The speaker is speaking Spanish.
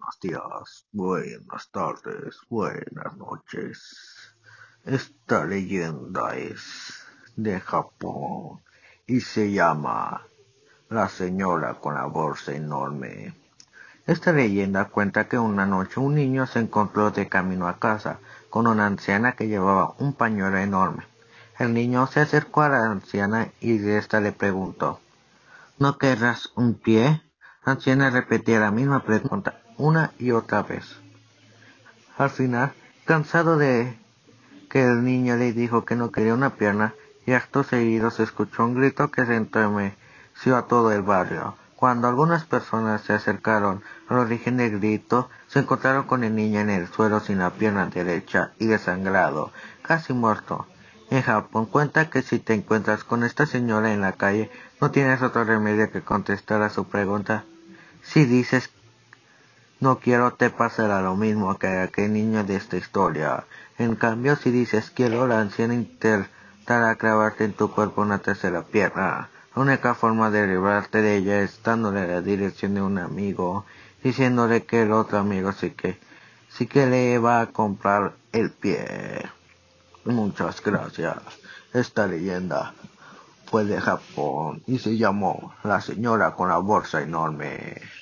buenos días, buenas tardes, buenas noches. Esta leyenda es de Japón y se llama La señora con la bolsa enorme. Esta leyenda cuenta que una noche un niño se encontró de camino a casa con una anciana que llevaba un pañuelo enorme. El niño se acercó a la anciana y de esta le preguntó, ¿No querrás un pie? La anciana repetía la misma pregunta una y otra vez. Al final, cansado de que el niño le dijo que no quería una pierna, y acto seguido se escuchó un grito que se entremeció a todo el barrio. Cuando algunas personas se acercaron al origen del grito, se encontraron con el niño en el suelo sin la pierna derecha y desangrado, casi muerto. En Japón cuenta que si te encuentras con esta señora en la calle, no tienes otro remedio que contestar a su pregunta. Si dices no quiero te pasará lo mismo que a aquel niño de esta historia. En cambio, si dices quiero, la anciana intentará clavarte en tu cuerpo una tercera pierna. La única forma de librarte de ella es dándole la dirección de un amigo, diciéndole que el otro amigo sí que, sí que le va a comprar el pie. Muchas gracias. Esta leyenda fue de Japón y se llamó La señora con la bolsa enorme.